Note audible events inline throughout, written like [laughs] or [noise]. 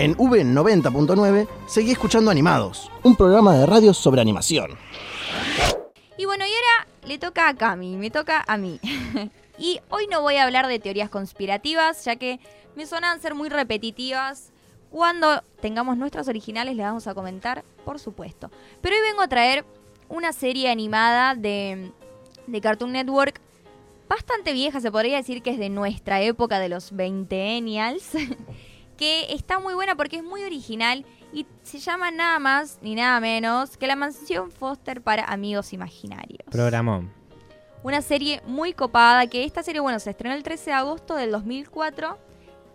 En V90.9 seguí escuchando Animados, un programa de radio sobre animación. Y bueno, y ahora le toca a Cami, me toca a mí. [laughs] y hoy no voy a hablar de teorías conspirativas, ya que me sonan ser muy repetitivas. Cuando tengamos nuestras originales les vamos a comentar, por supuesto. Pero hoy vengo a traer una serie animada de, de Cartoon Network bastante vieja, se podría decir que es de nuestra época de los 20 [laughs] que está muy buena porque es muy original y se llama nada más ni nada menos que La Mansión Foster para Amigos Imaginarios. Programón. Una serie muy copada que esta serie, bueno, se estrenó el 13 de agosto del 2004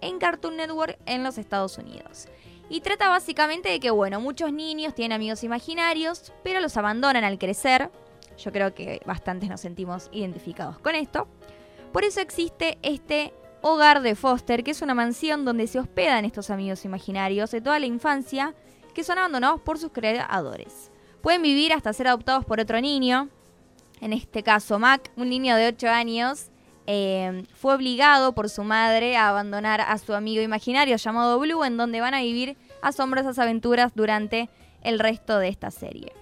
en Cartoon Network en los Estados Unidos. Y trata básicamente de que, bueno, muchos niños tienen amigos imaginarios, pero los abandonan al crecer. Yo creo que bastantes nos sentimos identificados con esto. Por eso existe este hogar de Foster, que es una mansión donde se hospedan estos amigos imaginarios de toda la infancia que son abandonados por sus creadores. Pueden vivir hasta ser adoptados por otro niño, en este caso Mac, un niño de 8 años, eh, fue obligado por su madre a abandonar a su amigo imaginario llamado Blue, en donde van a vivir asombrosas aventuras durante el resto de esta serie.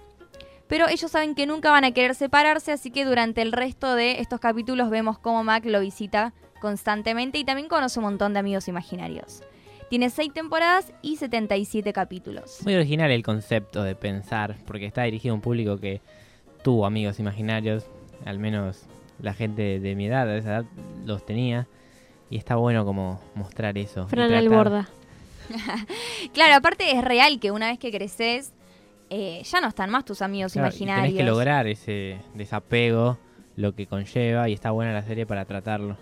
Pero ellos saben que nunca van a querer separarse, así que durante el resto de estos capítulos vemos cómo Mac lo visita constantemente y también conoce un montón de amigos imaginarios. Tiene 6 temporadas y 77 capítulos. Muy original el concepto de pensar, porque está dirigido a un público que tuvo amigos imaginarios, al menos la gente de mi edad, de esa edad, los tenía. Y está bueno como mostrar eso. Fran Alborda. [laughs] [laughs] claro, aparte es real que una vez que creces, eh, ya no están más tus amigos imaginarios. Tienes que lograr ese desapego, lo que conlleva, y está buena la serie para tratarlo.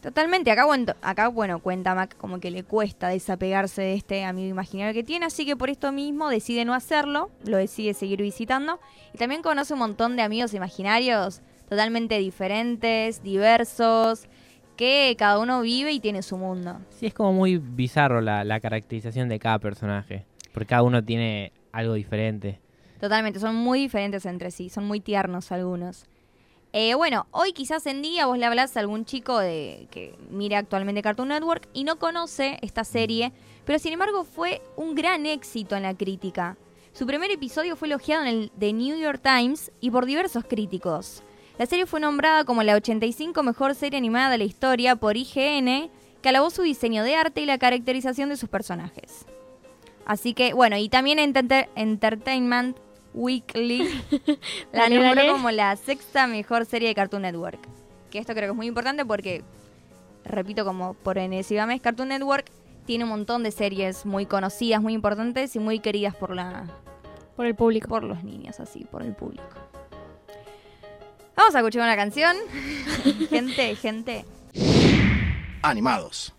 Totalmente, acá, acá bueno, cuenta Mac como que le cuesta desapegarse de este amigo imaginario que tiene, así que por esto mismo decide no hacerlo, lo decide seguir visitando y también conoce un montón de amigos imaginarios totalmente diferentes, diversos, que cada uno vive y tiene su mundo. Sí, es como muy bizarro la, caracterización de cada personaje, porque cada uno tiene algo diferente. Totalmente, son muy diferentes entre sí, son muy tiernos algunos. Eh, bueno, hoy quizás en día vos le hablas a algún chico de, que mira actualmente Cartoon Network y no conoce esta serie, pero sin embargo fue un gran éxito en la crítica. Su primer episodio fue elogiado en el The New York Times y por diversos críticos. La serie fue nombrada como la 85 mejor serie animada de la historia por IGN, que alabó su diseño de arte y la caracterización de sus personajes. Así que, bueno, y también Entertainment Weekly [laughs] la nombró como la sexta mejor serie de Cartoon Network. Que esto creo que es muy importante porque, repito, como por enésima vez, Cartoon Network tiene un montón de series muy conocidas, muy importantes y muy queridas por la... Por el público. Por los niños, así, por el público. Vamos a escuchar una canción. [laughs] gente, gente. Animados.